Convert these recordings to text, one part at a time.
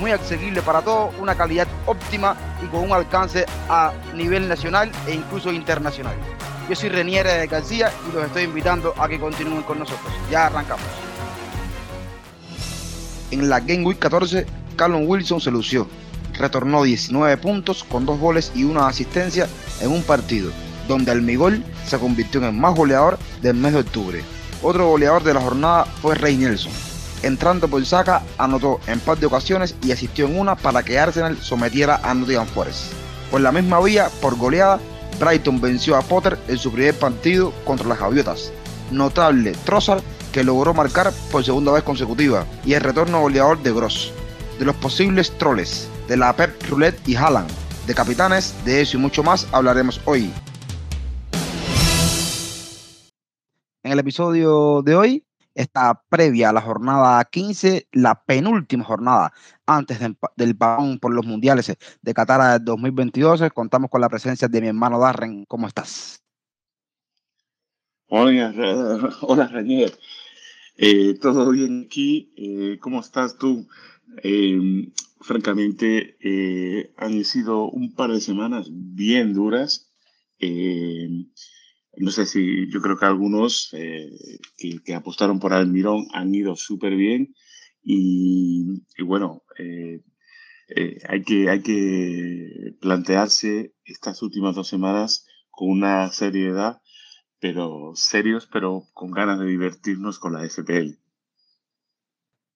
muy accesibles para todos, una calidad óptima y con un alcance a nivel nacional e incluso internacional. Yo soy Renier García y los estoy invitando a que continúen con nosotros. Ya arrancamos. En la Game Week 14, Callum Wilson se lució. Retornó 19 puntos con dos goles y una asistencia en un partido, donde Almigol se convirtió en el más goleador del mes de octubre. Otro goleador de la jornada fue Rey Nelson. Entrando por saca, anotó en par de ocasiones y asistió en una para que Arsenal sometiera a Nottingham Forest. Por la misma vía, por goleada, Brighton venció a Potter en su primer partido contra las Javiotas. Notable Trossard que logró marcar por segunda vez consecutiva y el retorno goleador de Gross. De los posibles troles, de la Pep Roulette y Haaland, de capitanes, de eso y mucho más hablaremos hoy. En el episodio de hoy está previa a la jornada 15, la penúltima jornada antes del, del parón por los mundiales de Qatar 2022. Contamos con la presencia de mi hermano Darren. ¿Cómo estás? Hola, hola Ranier. Eh, ¿Todo bien aquí? Eh, ¿Cómo estás tú? Eh, francamente, han sido un par de semanas bien duras. No sé si yo creo que algunos eh, que, apostaron por Almirón han ido súper bien y, y bueno, eh, eh, hay, que, hay que plantearse estas últimas dos semanas con una seriedad, pero serios, pero con ganas de divertirnos con la FPL.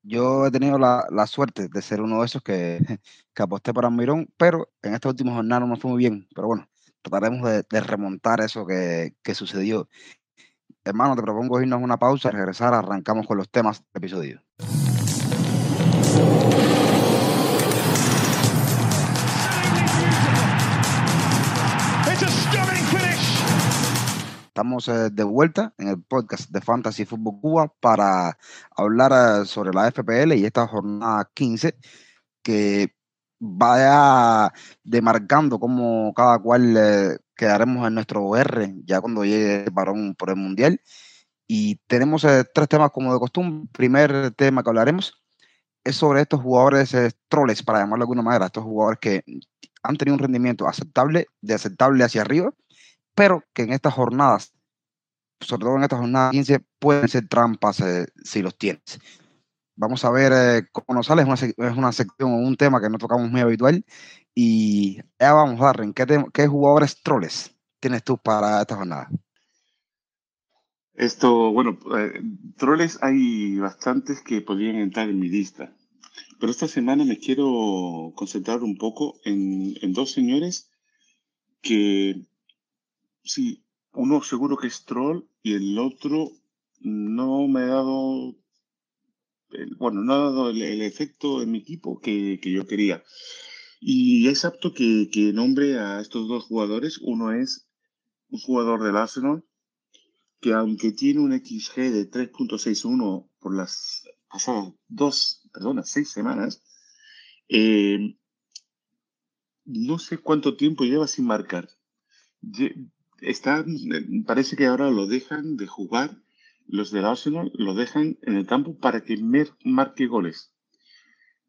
Yo he tenido la, la, suerte de ser uno de esos que, que aposté por Almirón, pero en esta última jornada no me fue muy bien. Pero bueno, trataremos de, de remontar eso que, que, sucedió. Hermano, te propongo irnos a una pausa, regresar, arrancamos con los temas del episodio. Estamos eh, de vuelta en el podcast de Fantasy Football Cuba para hablar eh, sobre la FPL y esta jornada 15 que vaya demarcando cómo cada cual eh, quedaremos en nuestro R ya cuando llegue el varón por el mundial. Y tenemos eh, tres temas como de costumbre. Primer tema que hablaremos es sobre estos jugadores eh, troles, para llamarlo de alguna manera, estos jugadores que han tenido un rendimiento aceptable, de aceptable hacia arriba, pero que en estas jornadas, sobre todo en estas jornadas 15, pueden ser trampas eh, si los tienes. Vamos a ver eh, cómo nos sale. Es una, es una sección o un tema que no tocamos muy habitual. Y ya vamos, Darren, ¿qué, te, ¿qué jugadores troles tienes tú para esta jornada? Esto, bueno, eh, troles hay bastantes que podrían entrar en mi lista. Pero esta semana me quiero concentrar un poco en, en dos señores que, sí, uno seguro que es troll y el otro no me ha dado bueno, no ha dado el, el, efecto en mi equipo que, que, yo quería. Y es apto que, que, nombre a estos dos jugadores. Uno es un jugador del Arsenal que aunque tiene un XG de 3.61 por las pasadas dos, perdona, seis semanas, eh, no sé cuánto tiempo lleva sin marcar. Está, parece que ahora lo dejan de jugar los del Arsenal lo dejan en el campo para que marque goles.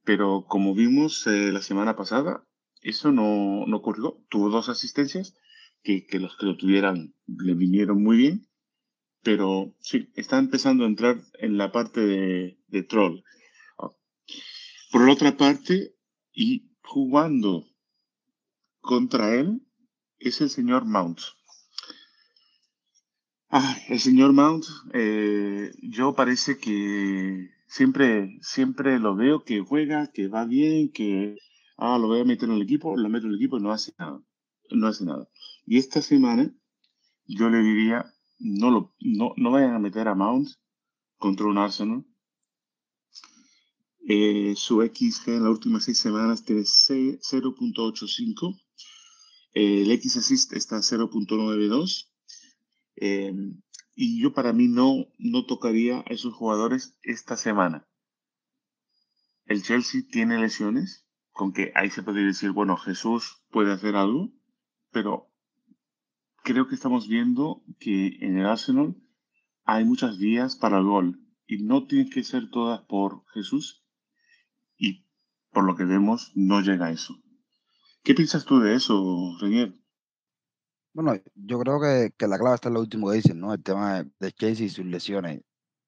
Pero como vimos eh, la semana pasada, eso no, no, ocurrió. Tuvo dos asistencias que, que, los que lo tuvieran le vinieron muy bien. Pero sí, está empezando a entrar en la parte de, de troll. Por otra parte, y jugando contra él, es el señor Mount. Ah, el señor Mount, eh, yo parece que siempre, siempre lo veo que juega, que va bien, que ah, lo voy a meter en el equipo, lo meto en el equipo y no hace nada. No hace nada. Y esta semana yo le diría, no, lo, no, no vayan a meter a Mount contra un Arsenal. Eh, su XG en las últimas seis semanas tiene 0.85. El X assist está 0.92. Em, y yo para mí no, no tocaría a esos jugadores esta semana. El Chelsea tiene lesiones, con que ahí se puede decir, bueno, Jesús puede hacer algo, pero creo que estamos viendo que en el Arsenal hay muchas vías para el gol y no tienen que ser todas por Jesús y por lo que vemos no llega eso. ¿Qué piensas tú de eso, Renier? Bueno, yo creo que, la clave está en lo último que dicen, ¿no? El tema de, de Chelsea y sus lesiones.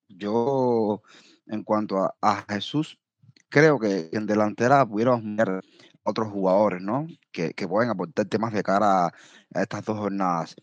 Yo, en cuanto a, Jesús, creo que en delantera pudiéramos ver otros jugadores, ¿no? Que, pueden aportar temas de cara a, estas dos jornadas.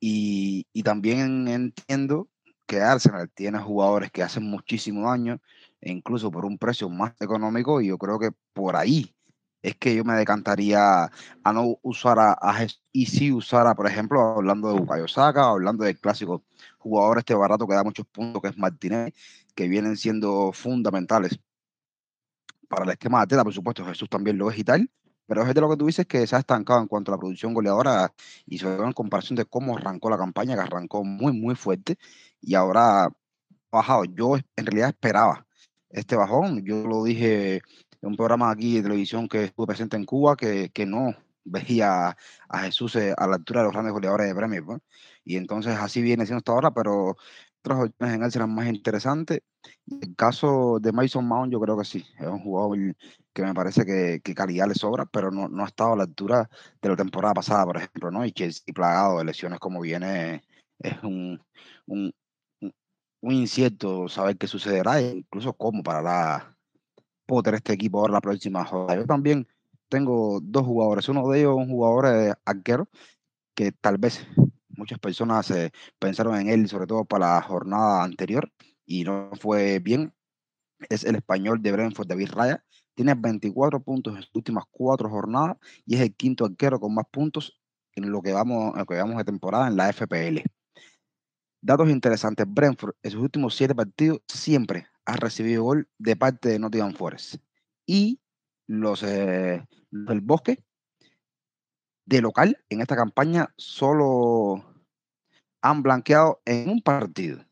Y, y, también entiendo que Arsenal tiene jugadores que hacen muchísimo daño, e incluso por un precio más económico, y yo creo que por ahí es que yo me decantaría a no usar a, Jesús y si usara, por ejemplo, hablando de Bukayo Saka, hablando del clásico jugador este barato que da muchos puntos, que es Martínez, que vienen siendo fundamentales para el esquema de Teta, por supuesto, Jesús también lo es y tal, pero es de lo que tú dices que se ha estancado en cuanto a la producción goleadora y sobre todo en comparación de cómo arrancó la campaña, que arrancó muy, muy fuerte y ahora ha bajado. Yo en realidad esperaba este bajón, yo lo dije un programa aquí de televisión que estuve presente en Cuba que, que no veía a Jesús eh, a la altura de los grandes goleadores de Premier. Pues. Y entonces así viene siendo hasta ahora, pero otras opciones en él serán más interesantes. el caso de Mason Mount, yo creo que sí, es un jugador que me parece que, que calidad le sobra, pero no, no, ha estado a la altura de la temporada pasada, por ejemplo, ¿no? Y Chelsea plagado de lesiones como viene, es un, un, incierto saber qué sucederá incluso cómo parará tener este equipo ahora la próxima jornada. Yo también tengo dos jugadores. Uno de ellos un jugador eh, arquero que tal vez muchas personas eh, pensaron en él, sobre todo para la jornada anterior, y no fue bien. Es el español de Brentford, David Raya. Tiene 24 puntos en sus últimas cuatro jornadas y es el quinto arquero con más puntos en lo que vamos, en lo que vamos de temporada en la FPL. Datos interesantes. Brentford en sus últimos siete partidos siempre ha recibido gol de parte de Nottingham Forest. Y los eh, del Bosque, de local, en esta campaña, solo han blanqueado en un partido.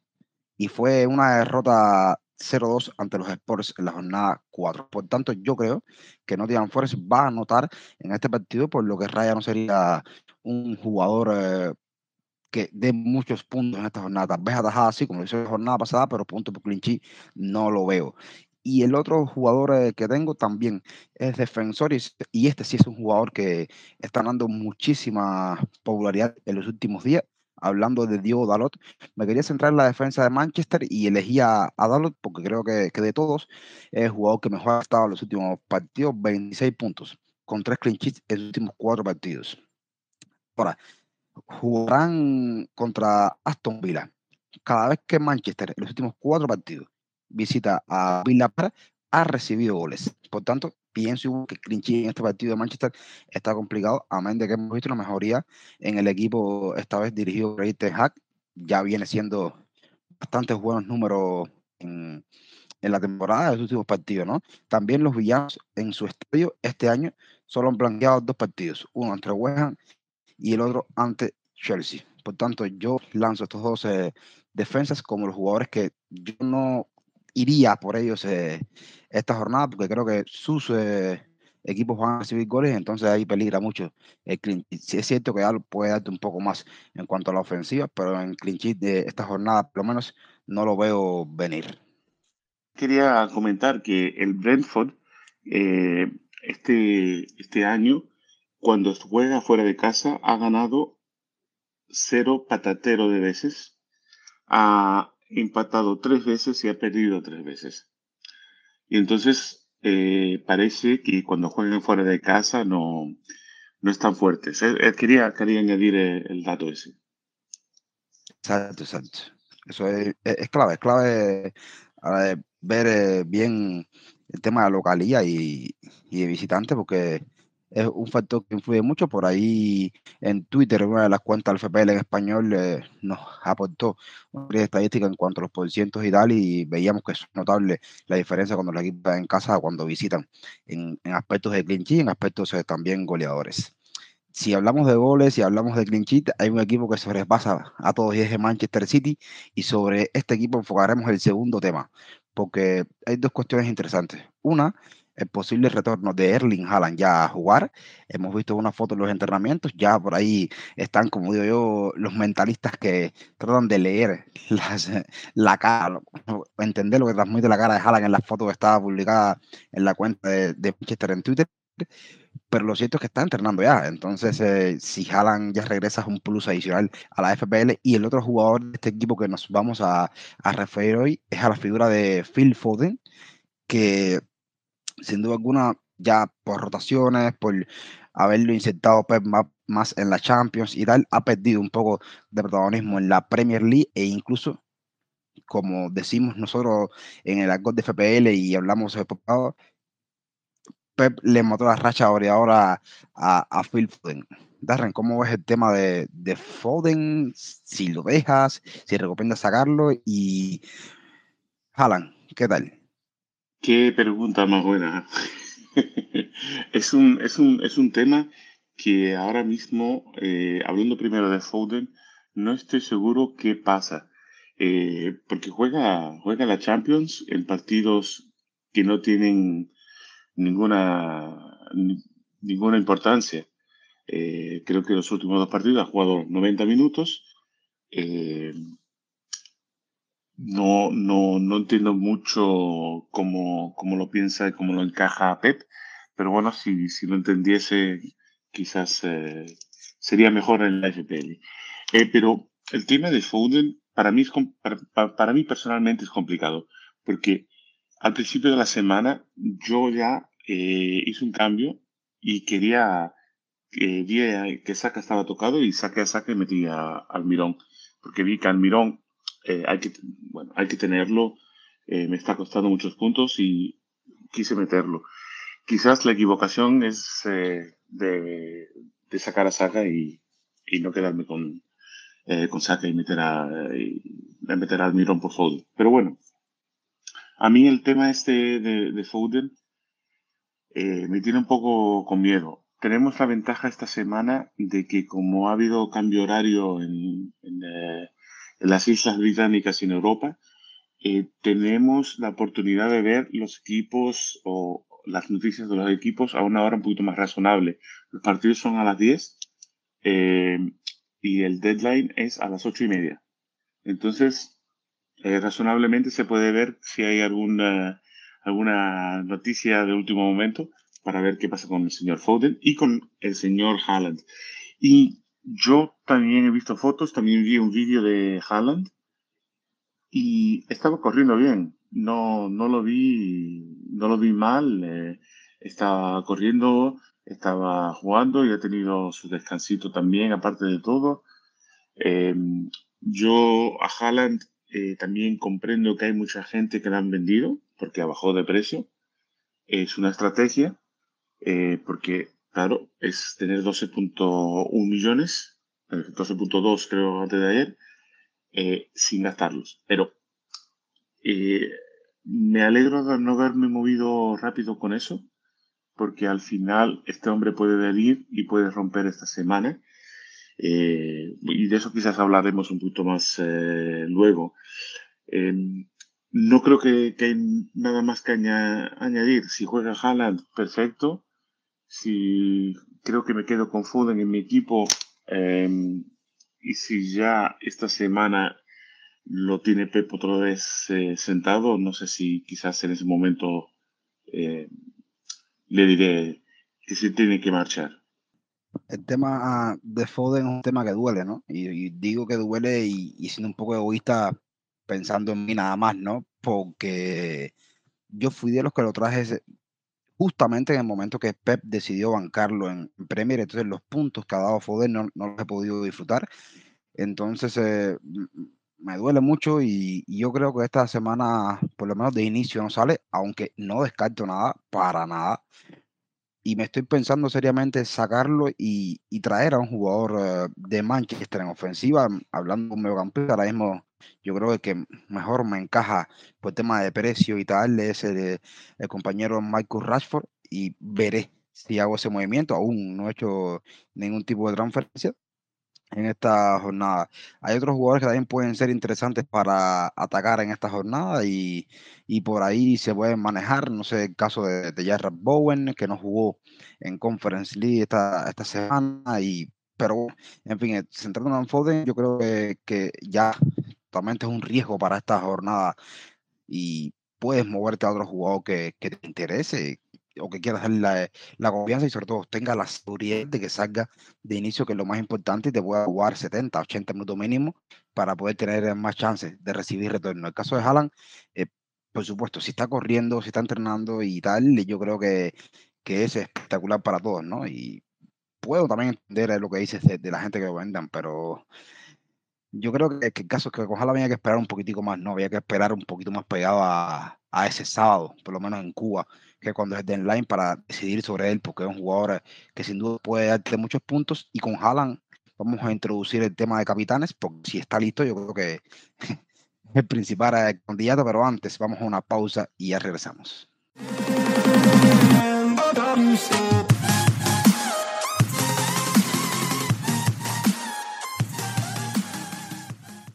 Y fue una derrota 0-2 ante los Sports en la jornada 4. Por tanto, yo creo que Nottingham Forest va a anotar en este partido, por lo que Raya no sería un jugador eh, que dé muchos puntos en esta jornada. Tal vez atajada así, como lo hizo la jornada pasada, pero punto por clinchi no lo veo. Y el otro jugador eh, que tengo también es defensor y, este sí es un jugador que está dando muchísima popularidad en los últimos días. Hablando de Diego Dalot, me quería centrar en la defensa de Manchester y elegí a, Dalot porque creo que, que, de todos es el jugador que mejor ha estado en los últimos partidos, 26 puntos, con tres clean en los últimos cuatro partidos. Ahora, jugarán contra Aston Villa. Cada vez que Manchester en los últimos cuatro partidos visita a Villa ha recibido goles. Por tanto, pienso que Clinchy en este partido de Manchester está complicado, a menos de que hemos visto una mejoría en el equipo, esta vez dirigido por Ten Hack. Ya viene siendo bastante buenos números en, en, la temporada de los últimos partidos, ¿no? También los villanos en su estadio este año solo han blanqueado dos partidos, uno entre West y el otro ante Chelsea. Por tanto, yo lanzo estos dos eh, defensas como los jugadores que yo no iría por ellos eh, esta jornada, porque creo que sus eh, equipos van a recibir goles, entonces ahí peligra mucho el Sí es cierto que ya puede darte un poco más en cuanto a la ofensiva, pero en clean de esta jornada, por lo menos, no lo veo venir. Quería comentar que el Brentford este, este año cuando juega fuera de casa ha ganado cero patatero de veces, ha empatado tres veces y ha perdido tres veces. Y entonces eh, parece que cuando juegan fuera de casa no, no están fuertes. Eh, eh, quería, quería añadir el dato ese. Exacto, exacto. Eso es, clave, es clave ver bien el tema de localía y, y de visitante porque es un factor que influye mucho. Por ahí en Twitter, una de las cuentas FPL en español eh, nos aportó una estadística en cuanto a los porcientos y tal, y veíamos que es notable la diferencia cuando los equipos en casa cuando visitan, en, aspectos de clean en aspectos eh, también goleadores. si hablamos de goles, si hablamos de clean sheet, hay un equipo que sobrepasa a todos y es de Manchester City y sobre este equipo enfocaremos el segundo tema, porque hay dos cuestiones interesantes. Una, el posible retorno de Erling Haaland ya a jugar. Hemos visto una foto en los entrenamientos, ya por ahí están, como digo yo, los mentalistas que tratan de leer la cara, entender lo que transmite la cara de Haaland en la foto que estaba publicada en la cuenta de, de Manchester en Twitter pero lo cierto es que está entrenando ya. Entonces, eh, si Haaland ya regresa, es un plus adicional a la FPL. Y el otro jugador de este equipo que nos vamos a referir hoy es a la figura de Phil Foden, que sin duda alguna, ya por rotaciones, por haberlo insertado Pep más en la Champions y tal, ha perdido un poco de protagonismo en la Premier League e incluso, como decimos nosotros en el argot de FPL y hablamos de Pep le mató la racha ahora a, a Phil Foden. Darren, ¿cómo ves el tema de, de Foden? Si lo dejas, si recomiendas sacarlo y Haaland, ¿qué tal? Qué pregunta más buena. es, un, es, un, es un tema que ahora mismo, eh, hablando primero de Foden, no estoy seguro qué pasa. Eh, porque juega, juega la Champions en partidos que no tienen ninguna, ninguna importancia. Eh, creo que los últimos dos partidos ha jugado 90 minutos. No, no, no entiendo mucho cómo, cómo lo piensa y cómo lo encaja Pep, pero bueno, si, si lo entendiese, quizás eh, sería mejor en la FPL. Eh, pero el tema de Foden, para mí, es, para, para, mí personalmente es complicado, porque al principio de la semana yo ya eh, hice un cambio y quería, vi que Saca estaba tocado y saqué a Saca y metí a Almirón, porque vi que Almirón eh, hay, que, bueno, hay que tenerlo. Eh, me está costando muchos puntos y quise meterlo. Quizás la equivocación es eh, de, de, sacar a Saga y, y no quedarme con, con Saga y meter a, y meter a Almirón por Foden. Pero bueno, a mí el tema este de, de Foden me tiene un poco con miedo. Tenemos la ventaja esta semana de que como ha habido cambio horario en, en en las Islas Británicas y en Europa, eh, tenemos la oportunidad de ver los equipos o las noticias de los equipos a una hora un poquito más razonable. Los partidos son a las 10 eh, y el deadline es a las 8 y media. Entonces, eh, razonablemente se puede ver si hay alguna, alguna noticia de último momento para ver qué pasa con el señor Foden y con el señor Haaland. Y yo también he visto fotos, también vi un vídeo de Haaland y estaba corriendo bien. No, no lo vi, no lo vi mal. Eh, estaba corriendo, estaba jugando y ha tenido su descansito también, aparte de todo. Eh, yo a Haaland eh, también comprendo que hay mucha gente que la han vendido porque bajado de precio. Es una estrategia porque Claro, es tener 12.1 millones, 12.2 creo antes de ayer, eh, sin gastarlos. Pero eh, me alegro de no haberme movido rápido con eso, porque al final este hombre puede venir y puede romper esta semana. Eh, y de eso quizás hablaremos un poquito más luego. Em, no creo que, que, hay nada más que añadir. Si juega Haaland, perfecto si creo que me quedo con Foden en mi equipo em, y si ya esta semana lo tiene Pep otra vez eh, sentado, no sé si quizás en ese momento eh, le diré que se tiene que marchar. El tema de Foden es un tema que duele, ¿no? Y, digo que duele y, y, siendo un poco egoísta pensando en mí nada más, ¿no? Porque yo fui de los que lo traje justamente en el momento que Pep decidió bancarlo en Premier, entonces los puntos que ha dado Foden no, no los he podido disfrutar. Entonces eh, me duele mucho y, yo creo que esta semana, por lo menos de inicio, no sale, aunque no descarto nada, para nada. Y me estoy pensando seriamente sacarlo y, traer a un jugador eh, de Manchester en ofensiva, hablando de un mediocampista, ahora mismo yo creo que mejor me encaja por tema de precio y tal es el, el compañero Michael Rashford y veré si hago ese movimiento. Aún no he hecho ningún tipo de transferencia en esta jornada. Hay otros jugadores que también pueden ser interesantes para atacar en esta jornada y, por ahí se pueden manejar. No sé, el caso de, de Bowen, que no jugó en Conference League esta, esta semana, y, pero en fin, centrándonos en Foden, yo creo que, que ya totalmente es un riesgo para esta jornada y puedes moverte a otro jugador que, que te interese o que quieras darle la, la, confianza y sobre todo tenga la seguridad de que salga de inicio, que es lo más importante, y te pueda jugar 70, 80 minutos mínimo para poder tener más chances de recibir retorno. En el caso de Haaland, eh, por supuesto, si está corriendo, si está entrenando y tal, yo creo que, que es espectacular para todos, ¿no? Y puedo también entender lo que dices de, de la gente que lo vendan, pero yo creo que, que el caso es que ojalá había que esperar un poquitico más, ¿no? Había que esperar un poquito más pegado a, a ese sábado, por lo menos en Cuba, que cuando es deadline para decidir sobre él, porque es un jugador que sin duda puede darte muchos puntos. Y con Haaland vamos a introducir el tema de capitanes, porque si está listo, yo creo que es el principal candidato, pero antes vamos a una pausa y ya regresamos.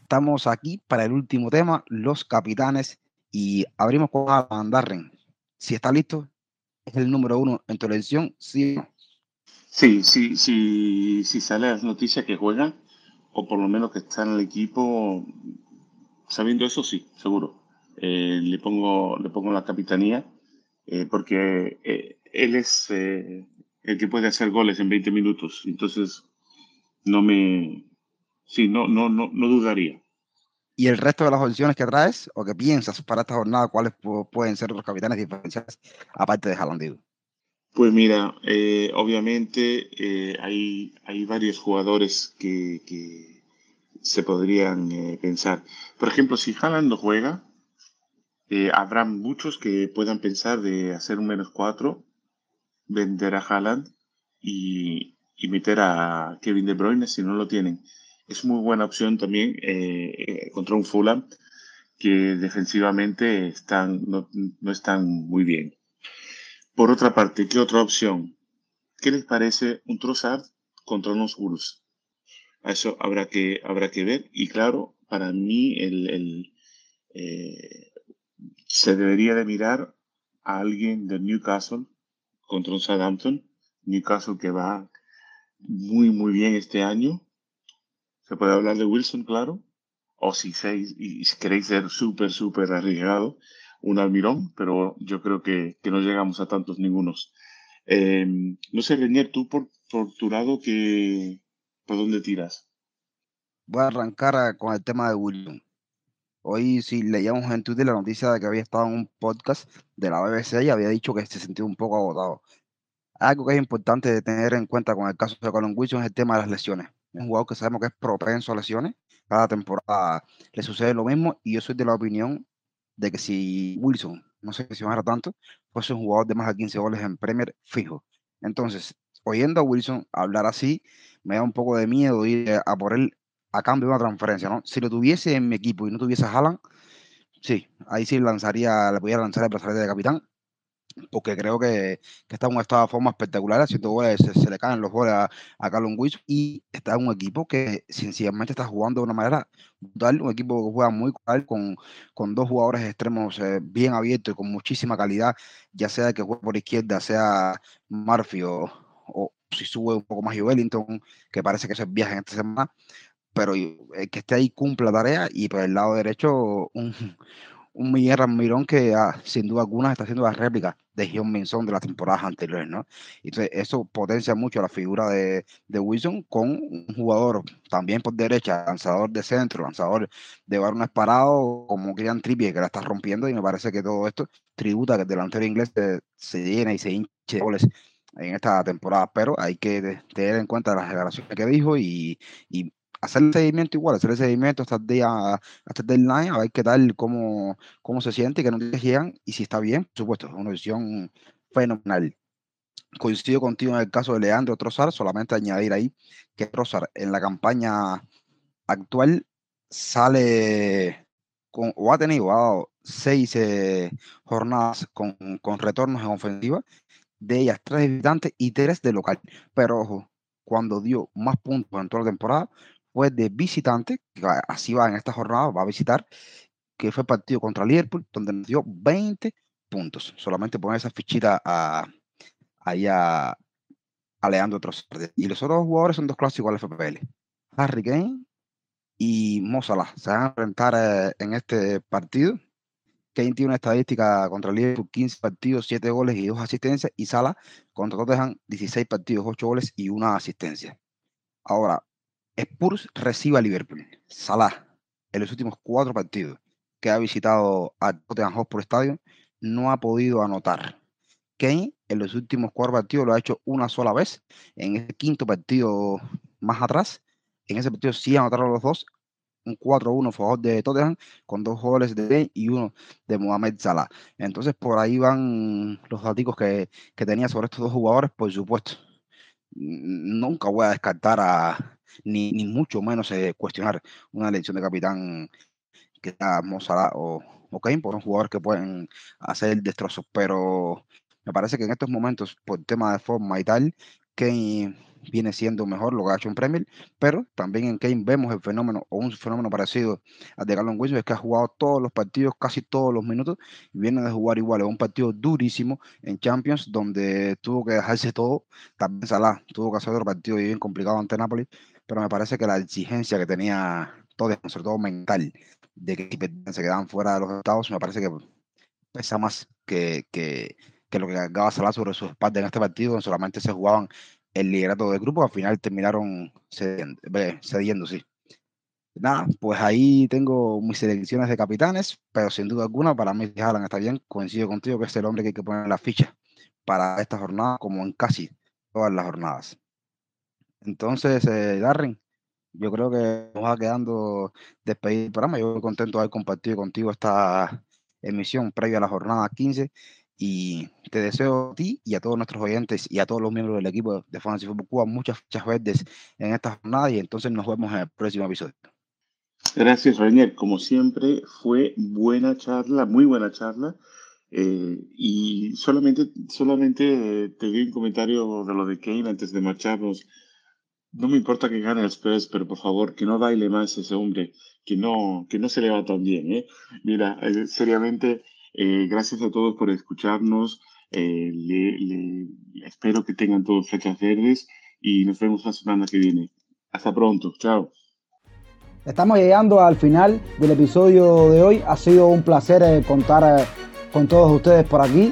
Estamos aquí para el último tema, los capitanes, y abrimos con Alan Darren. Si está listo, es el número uno en tu elección, ¿sí Sí, sí, sí, sale las noticias que juega, o por lo menos que está en el equipo, sabiendo eso, sí, seguro. Eh, le, pongo, le pongo la capitanía, eh, porque eh, él es el que puede hacer goles en 20 minutos, entonces no me, Sí, no, no, no, no dudaría. ¿Y el resto de las opciones que traes o que piensas para esta jornada, cuáles pueden ser los capitanes diferenciales aparte de Haaland? Pues mira, eh, obviamente eh, hay, hay varios jugadores que, que se podrían eh, pensar. Por ejemplo, si Haaland no juega, habrá muchos que puedan pensar de hacer un menos cuatro, vender a Haaland y, y meter a Kevin De Bruyne si no lo tienen es muy buena opción también eh, contra un Fulham que defensivamente están, no, están muy bien. Por otra parte, ¿qué otra opción? ¿Qué les parece un Trossard contra unos Wolves? Eso habrá que, habrá que ver. Y claro, para mí el, eh, se debería de mirar a alguien de Newcastle contra un Southampton. Newcastle que va muy, muy bien este año. Se puede hablar de Wilson, claro. O si, seis, y si queréis ser súper, súper arriesgado, un almirón, pero yo creo que, que no llegamos a tantos ningunos. Em, no sé, Reñer, tú por, por tu lado, que, ¿por dónde tiras? Voy a arrancar con el tema de Wilson. Hoy sí leíamos en Twitter la noticia de que había estado en un podcast de la BBC y había dicho que se sentía un poco agotado. Algo que es importante de tener en cuenta con el caso de Colin Wilson es el tema de las lesiones un jugador que sabemos que es propenso a lesiones. Cada temporada le sucede lo mismo y yo soy de la opinión de que si Wilson no se lesionara tanto, fuese un jugador de más de 15 goles en Premier fijo. Entonces, oyendo a Wilson hablar así, me da un poco de miedo ir a por él a cambio de una transferencia, ¿no? Si lo tuviese en mi equipo y no tuviese a Haaland, sí, ahí sí lanzaría, le podría lanzar el brazalete de capitán, porque creo que, está en un estado de forma espectacular, haciendo goles, se, le caen los goles a, a Carlon y está un equipo que sencillamente está jugando de una manera brutal, un equipo que juega muy con, con dos jugadores extremos eh, bien abiertos y con muchísima calidad, ya sea que juegue por izquierda, sea Murphy o, si sube un poco más Wellington, que parece que es el viaje en esta semana, pero el que esté ahí cumple la tarea y por el lado derecho un, un Miguel Ramirón que ah, sin duda alguna está haciendo la réplica de John Minson de las temporadas anteriores, ¿no? Entonces eso potencia mucho la figura de, de, Wilson con un jugador también por derecha, lanzador de centro, lanzador de varones parados, como Kylian Trippier que la está rompiendo y me parece que todo esto tributa que el delantero inglés se, se llena y se hinche goles en esta temporada, pero hay que tener en cuenta las declaraciones que dijo y, y hacer el seguimiento igual, hacer el seguimiento hasta el día, hasta el deadline, a ver qué tal, cómo, cómo se siente, qué noticias llegan y si está bien, por supuesto, es una decisión fenomenal. Coincido contigo en el caso de Leandro Trozar, solamente añadir ahí que Trozar en la campaña actual sale con, o ha tenido seis eh, jornadas con, con retornos en ofensiva de ellas tres de visitante y tres de local. Pero ojo, cuando dio más puntos en toda la temporada fue de visitante, que así va en esta jornada, va a visitar, que fue partido contra Liverpool, donde nos dio 20 puntos. Solamente poner esa fichita a, ahí a, Leandro Y los otros jugadores son dos clásicos del FPL. Harry Kane y Mo Se van a enfrentar eh, en este partido. Kane tiene una estadística contra Liverpool, 15 partidos, 7 goles y 2 asistencias. Y Salah contra Tottenham, 16 partidos, 8 goles y 1 asistencia. Ahora, Spurs recibe a Liverpool. Salah, en los últimos 4 partidos que ha visitado a Tottenham Hotspur Stadium, no ha podido anotar. Kane en los últimos 4 partidos lo ha hecho una sola vez. En el quinto partido más atrás, en ese partido sí anotaron los dos un 4-1 a favor de Tottenham con dos goles de Kane y uno de Mohamed Salah. Entonces por ahí van los datos que tenía sobre estos dos jugadores, por supuesto. Nunca voy a descartar a, ni, ni mucho menos eh, cuestionar una elección de capitán que sea Mo Salah o, o Kane por un jugador que pueden hacer destrozos, pero me parece que en estos momentos, por tema de forma y tal, Kane viene siendo mejor lo que ha hecho en Premier, pero también en Kane vemos el fenómeno o un fenómeno parecido al de Gallon Wilson, es que ha jugado todos los partidos, casi todos los minutos, y viene de jugar igual, es un partido durísimo en Champions, donde tuvo que dejarse todo, también Salah tuvo que hacer otro partido bien complicado ante Napoli, pero me parece que la exigencia que tenía todo, sobre todo mental, de que se quedaban fuera de los estados, me parece que pesa más que, que, que lo que cargaba Salah sobre sus espaldas en este partido, solamente se jugaban el liderato del grupo, al final terminaron cediendo, sí. Nada, pues ahí tengo mis selecciones de capitanes, pero sin duda alguna para mí Haaland está bien, coincido contigo que es el hombre que hay que poner la ficha para esta jornada, como en casi todas las jornadas. Entonces, eh, Darren, yo creo que nos va quedando despedido el programa. Yo estoy contento de haber compartido contigo esta emisión previa a la jornada 15 y te deseo a ti y a todos nuestros oyentes y a todos los miembros del equipo de Fantasy Football Cuba muchas fichas verdes en esta jornada y entonces nos vemos en el próximo episodio. Gracias, Rainier. Como siempre, fue buena charla, muy buena charla. Eh, y solamente, solamente te doy un comentario de lo de Kane antes de marcharnos. No me importa que gane el Spurs, pero por favor, que no baile más ese hombre, que no, que no se le va tan bien. ¿eh? Mira, eh, seriamente, eh, gracias a todos por escucharnos. Eh, espero que tengan todos fechas verdes y nos vemos la semana que viene. Hasta pronto. Chao. Estamos llegando al final del episodio de hoy. Ha sido un placer contar con todos ustedes por aquí.